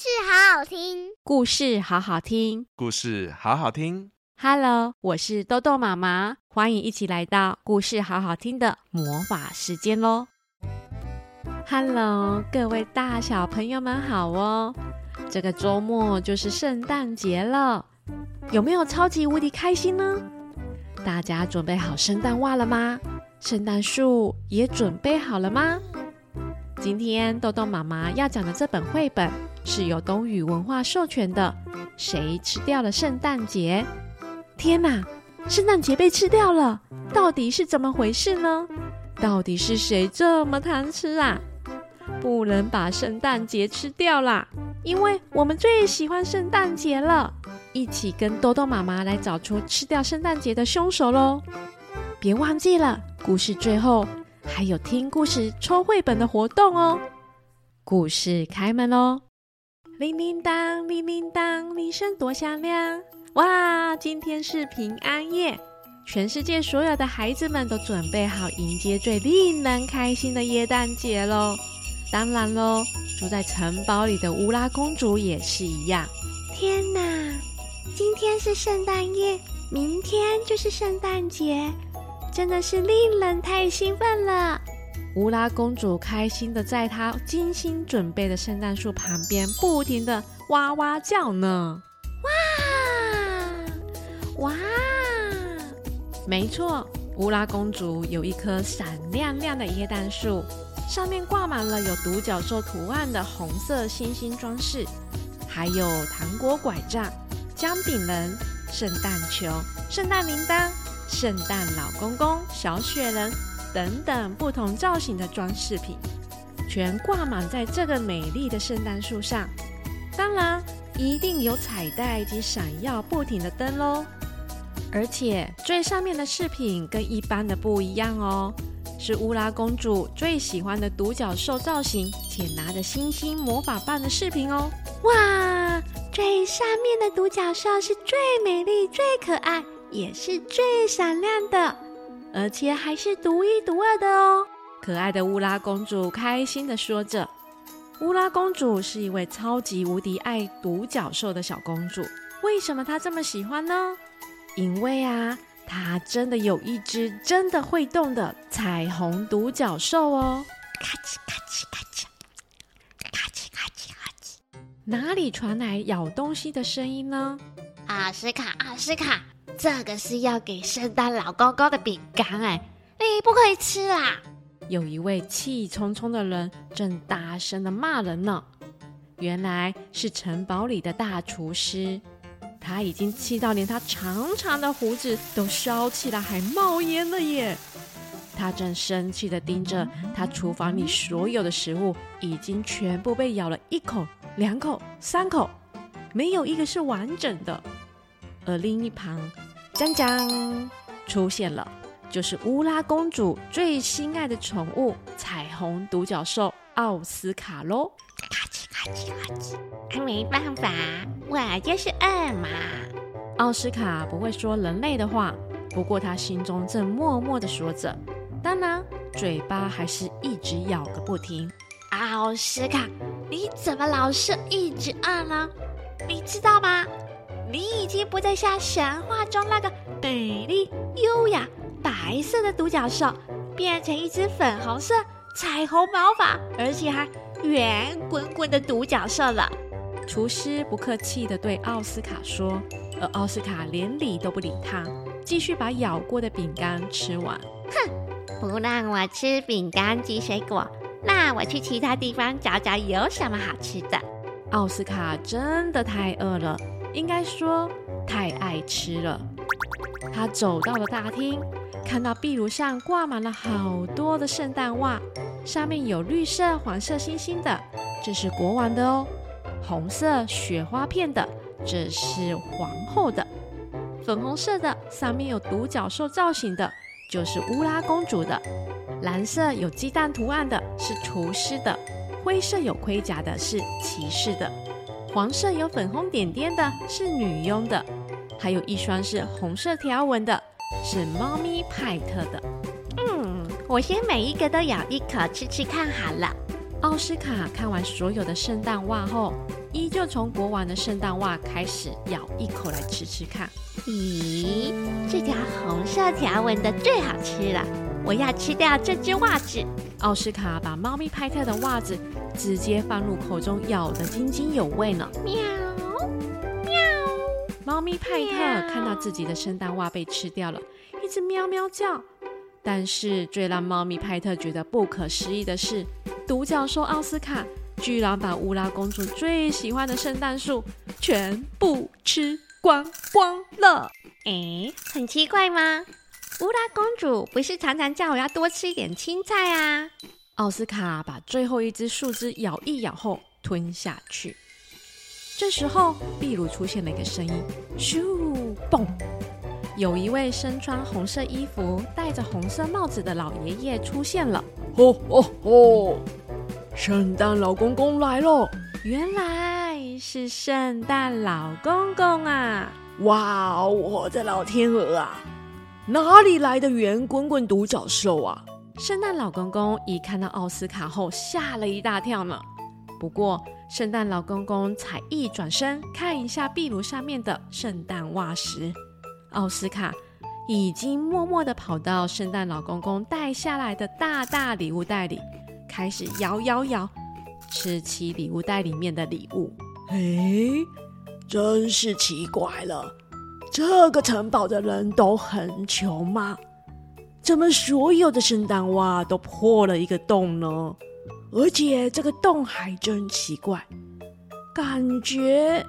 事好好听，故事好好听，故事好好听。Hello，我是豆豆妈妈，欢迎一起来到故事好好听的魔法时间喽！Hello，各位大小朋友们好哦！这个周末就是圣诞节了，有没有超级无敌开心呢？大家准备好圣诞袜了吗？圣诞树也准备好了吗？今天豆豆妈妈要讲的这本绘本是由东雨文化授权的。谁吃掉了圣诞节？天哪！圣诞节被吃掉了，到底是怎么回事呢？到底是谁这么贪吃啊？不能把圣诞节吃掉啦，因为我们最喜欢圣诞节了。一起跟豆豆妈妈来找出吃掉圣诞节的凶手喽！别忘记了，故事最后还有听故事抽绘本的活动哦。故事开门喽！铃铃当，铃铃当，铃声多响亮！哇，今天是平安夜，全世界所有的孩子们都准备好迎接最令人开心的耶诞节喽！当然喽，住在城堡里的乌拉公主也是一样。天哪，今天是圣诞夜，明天就是圣诞节。真的是令人太兴奋了！乌拉公主开心的在她精心准备的圣诞树旁边不停的哇哇叫呢。哇哇！没错，乌拉公主有一棵闪亮亮的椰蛋树，上面挂满了有独角兽图案的红色星星装饰，还有糖果拐杖、姜饼人、圣诞球、圣诞铃铛。圣诞老公公、小雪人等等不同造型的装饰品，全挂满在这个美丽的圣诞树上。当然，一定有彩带及闪耀不停的灯喽。而且最上面的饰品跟一般的不一样哦，是乌拉公主最喜欢的独角兽造型，且拿着星星魔法棒的饰品哦。哇，最上面的独角兽是最美丽、最可爱。也是最闪亮的，而且还是独一无二的哦！可爱的乌拉公主开心的说着。乌拉公主是一位超级无敌爱独角兽的小公主，为什么她这么喜欢呢？因为啊，她真的有一只真的会动的彩虹独角兽哦！咔哧咔哧咔哧，咔哧咔哧咔哧，哪里传来咬东西的声音呢？奥斯卡，奥斯卡。这个是要给圣诞老公公的饼干哎，你不可以吃啦！有一位气冲冲的人正大声的骂人呢。原来是城堡里的大厨师，他已经气到连他长长的胡子都烧起来，还冒烟了耶！他正生气的盯着他厨房里所有的食物，已经全部被咬了一口、两口、三口，没有一个是完整的。而另一旁，江江出现了，就是乌拉公主最心爱的宠物——彩虹独角兽奥斯卡喽！咔哧咔哧咔哧，没办法，我就是饿嘛。奥斯卡不会说人类的话，不过他心中正默默的说着，当然嘴巴还是一直咬个不停。奥斯卡，你怎么老是一直饿呢？你知道吗？你已经不再像神话中那个美丽、优雅、白色的独角兽，变成一只粉红色、彩虹毛发，而且还圆滚滚的独角兽了。厨师不客气地对奥斯卡说，而奥斯卡连理都不理他，继续把咬过的饼干吃完。哼，不让我吃饼干及水果，那我去其他地方找找有什么好吃的。奥斯卡真的太饿了。应该说太爱吃了。他走到了大厅，看到壁炉上挂满了好多的圣诞袜，上面有绿色、黄色星星的，这是国王的哦；红色雪花片的，这是皇后的；粉红色的，上面有独角兽造型的，就是乌拉公主的；蓝色有鸡蛋图案的，是厨师的；灰色有盔甲的，是骑士的。黄色有粉红点点的是女佣的，还有一双是红色条纹的，是猫咪派特的。嗯，我先每一个都咬一口吃吃看好了。奥斯卡看完所有的圣诞袜后，依旧从国王的圣诞袜开始咬一口来吃吃看。咦，这条红色条纹的最好吃了，我要吃掉这只袜子。奥斯卡把猫咪派特的袜子直接放入口中，咬得津津有味呢。喵喵！猫咪派特看到自己的圣诞袜被吃掉了，一直喵喵叫。但是最让猫咪派特觉得不可思议的是，独角兽奥斯卡居然把乌拉公主最喜欢的圣诞树全部吃光光了。诶，很奇怪吗？乌拉公主不是常常叫我要多吃一点青菜啊？奥斯卡把最后一只树枝咬一咬后吞下去。这时候，壁炉出现了一个声音：咻嘣！有一位身穿红色衣服、戴着红色帽子的老爷爷出现了。吼吼吼！圣诞老公公来了！原来是圣诞老公公啊！哇，我的老天鹅啊！哪里来的圆滚滚独角兽啊？圣诞老公公一看到奥斯卡后，吓了一大跳呢。不过，圣诞老公公才一转身看一下壁炉上面的圣诞袜时，奥斯卡已经默默地跑到圣诞老公公带下来的大大礼物袋里，开始摇摇摇，吃起礼物袋里面的礼物。诶，真是奇怪了，这个城堡的人都很穷吗？怎么所有的圣诞袜都破了一个洞呢？而且这个洞还真奇怪，感觉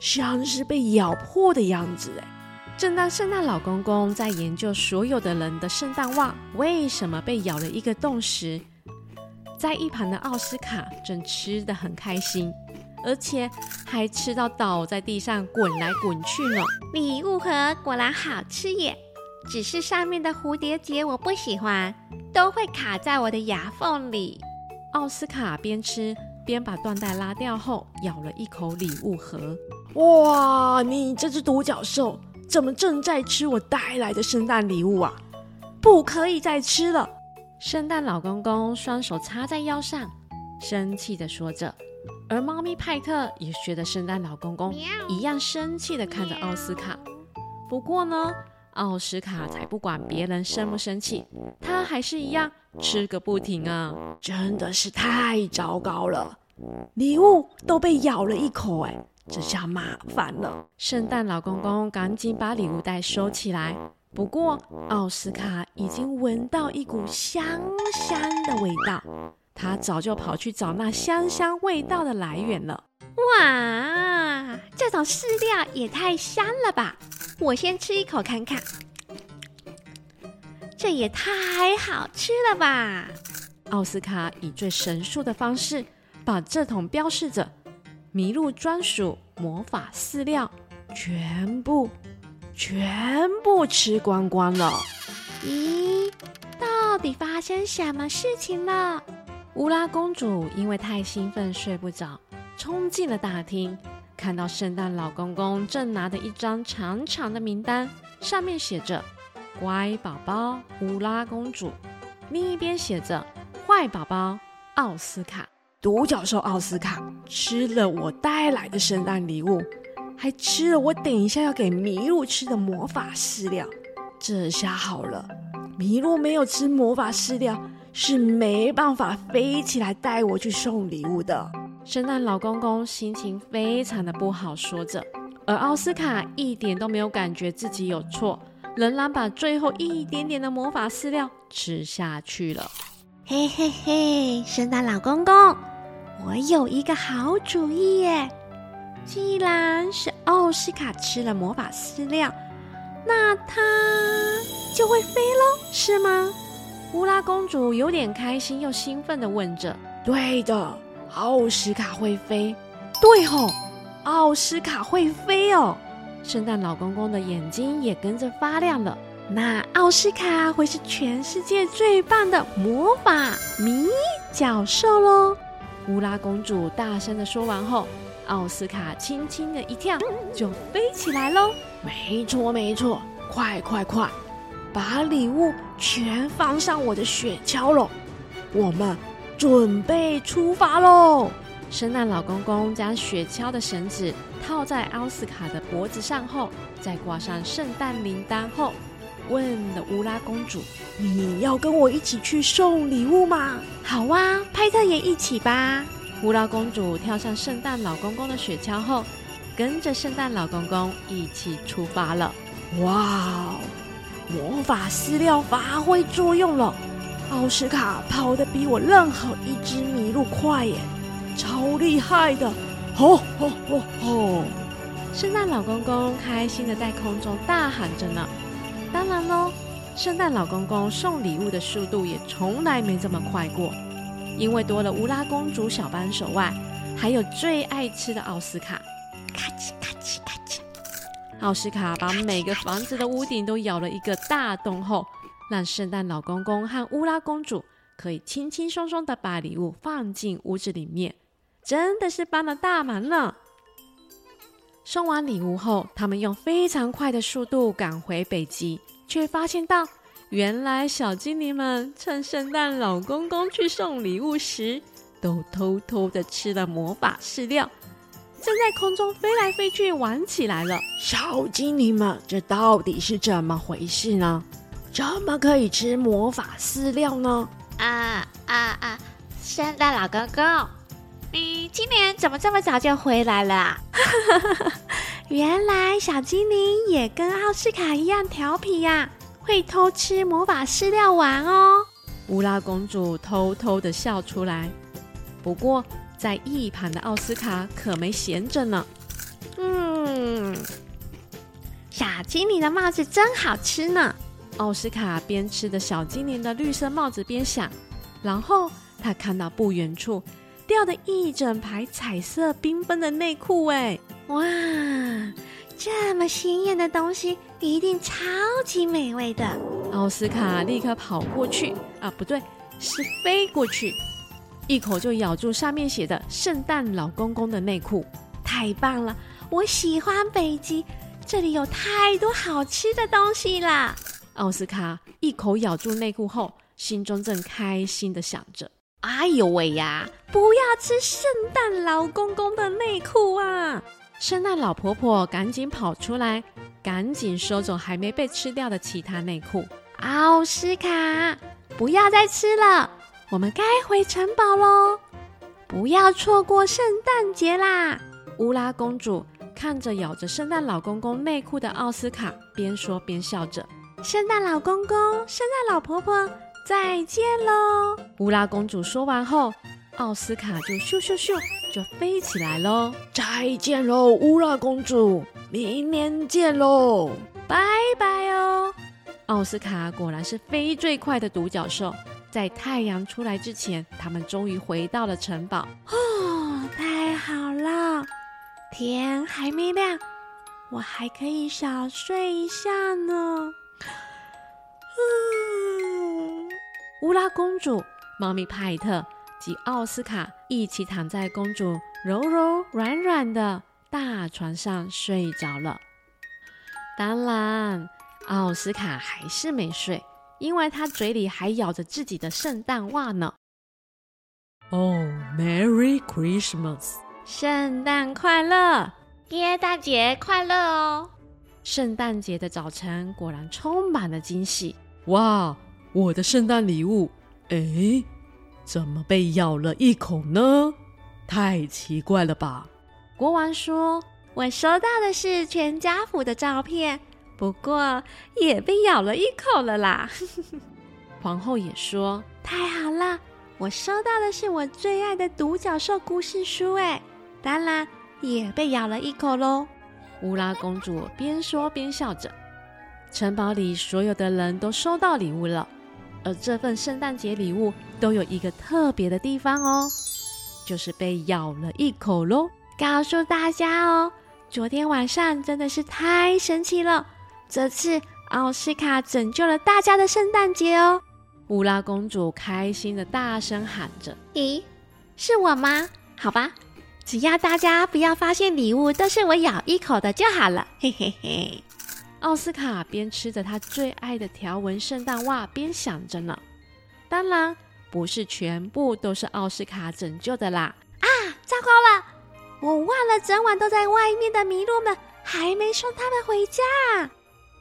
像是被咬破的样子诶。正当圣诞老公公在研究所有的人的圣诞袜为什么被咬了一个洞时，在一旁的奥斯卡正吃得很开心，而且还吃到倒在地上滚来滚去呢。礼物盒果然好吃耶，只是上面的蝴蝶结我不喜欢，都会卡在我的牙缝里。奥斯卡边吃边把缎带拉掉后，咬了一口礼物盒。哇，你这只独角兽！怎么正在吃我带来的圣诞礼物啊？不可以再吃了！圣诞老公公双手插在腰上，生气的说着。而猫咪派特也学着圣诞老公公一样生气的看着奥斯卡。不过呢，奥斯卡才不管别人生不生气，他还是一样吃个不停啊！真的是太糟糕了，礼物都被咬了一口哎！这下麻烦了，圣诞老公公赶紧把礼物袋收起来。不过，奥斯卡已经闻到一股香香的味道，他早就跑去找那香香味道的来源了。哇，这种饲料也太香了吧！我先吃一口看看，这也太好吃了吧！奥斯卡以最神速的方式把这桶标示着。麋鹿专属魔法饲料，全部全部吃光光了。咦，到底发生什么事情了？乌拉公主因为太兴奋睡不着，冲进了大厅，看到圣诞老公公正拿着一张长长的名单，上面写着“乖宝宝乌拉公主”，另一边写着“坏宝宝奥斯卡”。独角兽奥斯卡吃了我带来的圣诞礼物，还吃了我等一下要给麋鹿吃的魔法饲料。这下好了，麋鹿没有吃魔法饲料，是没办法飞起来带我去送礼物的。圣诞老公公心情非常的不好，说着，而奥斯卡一点都没有感觉自己有错，仍然把最后一点点的魔法饲料吃下去了。嘿嘿嘿，圣诞老公公。我有一个好主意耶！既然是奥斯卡吃了魔法饲料，那他就会飞喽，是吗？乌拉公主有点开心又兴奋的问着。对的，奥斯卡会飞。对哦，奥斯卡会飞哦！圣诞老公公的眼睛也跟着发亮了。那奥斯卡会是全世界最棒的魔法迷角兽喽！乌拉公主大声的说完后，奥斯卡轻轻的一跳，就飞起来喽。没错，没错，快快快，把礼物全放上我的雪橇喽！我们准备出发喽！圣诞老公公将雪橇的绳子套在奥斯卡的脖子上后，再挂上圣诞铃铛后，问了乌拉公主：“你要跟我一起去送礼物吗？”“好啊，派特也一起吧。”乌拉公主跳上圣诞老公公的雪橇后，跟着圣诞老公公一起出发了。哇，魔法饲料发挥作用了！奥斯卡跑得比我任何一只麋鹿快耶！超厉害的！吼吼吼吼！圣诞老公公开心的在空中大喊着呢。当然喽，圣诞老公公送礼物的速度也从来没这么快过，因为多了乌拉公主小扳手外，还有最爱吃的奥斯卡。咔哧咔哧咔哧！奥斯卡把每个房子的屋顶都咬了一个大洞后，让圣诞老公公和乌拉公主可以轻轻松松的把礼物放进屋子里面。真的是帮了大忙呢！送完礼物后，他们用非常快的速度赶回北极，却发现到原来小精灵们趁圣诞老公公去送礼物时，都偷偷的吃了魔法饲料，正在空中飞来飞去玩起来了。小精灵们，这到底是怎么回事呢？怎么可以吃魔法饲料呢？啊啊啊！圣诞老公公。你今年怎么这么早就回来了啊？原来小精灵也跟奥斯卡一样调皮呀，会偷吃魔法饲料玩哦。乌拉公主偷偷的笑出来。不过在一旁的奥斯卡可没闲着呢。嗯，小精灵的帽子真好吃呢。奥斯卡边吃着小精灵的绿色帽子边想，然后他看到不远处。掉的一整排彩色缤纷的内裤，哎，哇，这么鲜艳的东西，一定超级美味的。奥斯卡立刻跑过去，啊，不对，是飞过去，一口就咬住上面写的“圣诞老公公”的内裤，太棒了！我喜欢北极，这里有太多好吃的东西啦。奥斯卡一口咬住内裤后，心中正开心的想着。哎呦喂呀！不要吃圣诞老公公的内裤啊！圣诞老婆婆赶紧跑出来，赶紧收走还没被吃掉的其他内裤。奥斯卡，不要再吃了，我们该回城堡喽！不要错过圣诞节啦！乌拉公主看着咬着圣诞老公公内裤的奥斯卡，边说边笑着：“圣诞老公公，圣诞老婆婆。”再见喽！乌拉公主说完后，奥斯卡就咻咻咻就飞起来喽。再见喽，乌拉公主，明年见喽，拜拜哦！奥斯卡果然是飞最快的独角兽，在太阳出来之前，他们终于回到了城堡。哦，太好了，天还没亮，我还可以小睡一下呢。乌拉公主、猫咪派特及奥斯卡一起躺在公主柔柔软软的大床上睡着了。当然，奥斯卡还是没睡，因为他嘴里还咬着自己的圣诞袜呢。哦，Merry Christmas！圣诞快乐，耶诞节快乐哦！圣诞节的早晨果然充满了惊喜。哇！我的圣诞礼物，哎，怎么被咬了一口呢？太奇怪了吧！国王说：“我收到的是全家福的照片，不过也被咬了一口了啦。”皇后也说：“太好了，我收到的是我最爱的独角兽故事书，哎，当然也被咬了一口喽。”乌拉公主边说边笑着。城堡里所有的人都收到礼物了。而这份圣诞节礼物都有一个特别的地方哦，就是被咬了一口喽。告诉大家哦，昨天晚上真的是太神奇了，这次奥斯卡拯救了大家的圣诞节哦。乌拉公主开心的大声喊着：“咦，是我吗？好吧，只要大家不要发现礼物都是我咬一口的就好了。”嘿嘿嘿。奥斯卡边吃着他最爱的条纹圣诞袜，边想着呢。当然，不是全部都是奥斯卡拯救的啦！啊，糟糕了，我忘了整晚都在外面的麋鹿们还没送他们回家。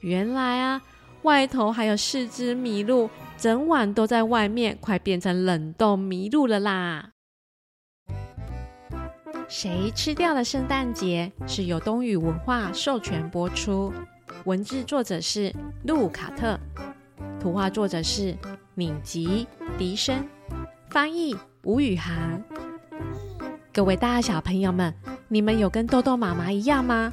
原来啊，外头还有四只麋鹿，整晚都在外面，快变成冷冻麋鹿了啦！谁吃掉了圣诞节？是由东雨文化授权播出，文字作者是路卡特，图画作者是敏吉迪生，翻译吴雨涵。各位大小朋友们，你们有跟豆豆妈妈一样吗？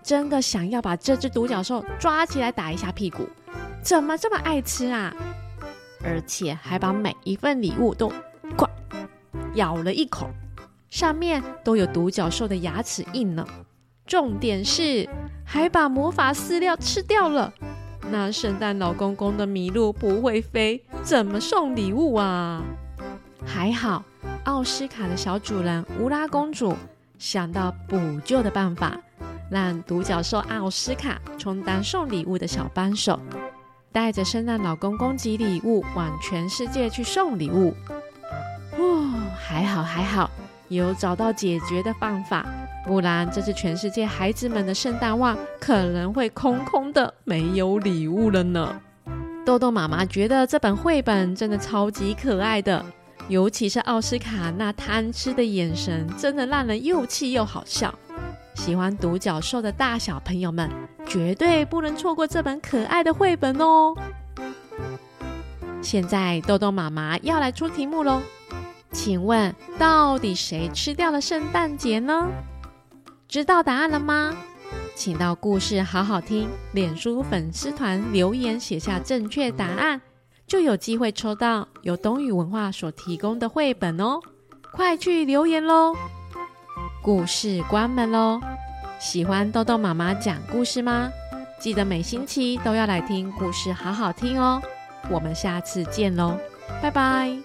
真的想要把这只独角兽抓起来打一下屁股？怎么这么爱吃啊？而且还把每一份礼物都快咬了一口。上面都有独角兽的牙齿印呢。重点是还把魔法饲料吃掉了。那圣诞老公公的麋鹿不会飞，怎么送礼物啊？还好，奥斯卡的小主人乌拉公主想到补救的办法，让独角兽奥斯卡充当送礼物的小帮手，带着圣诞老公公及礼物往全世界去送礼物。哦，还好，还好。有找到解决的方法，不然这次全世界孩子们的圣诞袜可能会空空的，没有礼物了呢。豆豆妈妈觉得这本绘本真的超级可爱的，尤其是奥斯卡那贪吃的眼神，真的让人又气又好笑。喜欢独角兽的大小朋友们，绝对不能错过这本可爱的绘本哦。现在豆豆妈妈要来出题目喽。请问，到底谁吃掉了圣诞节呢？知道答案了吗？请到故事好好听脸书粉丝团留言写下正确答案，就有机会抽到由东雨文化所提供的绘本哦！快去留言喽！故事关门喽！喜欢豆豆妈妈讲故事吗？记得每星期都要来听故事好好听哦！我们下次见喽，拜拜！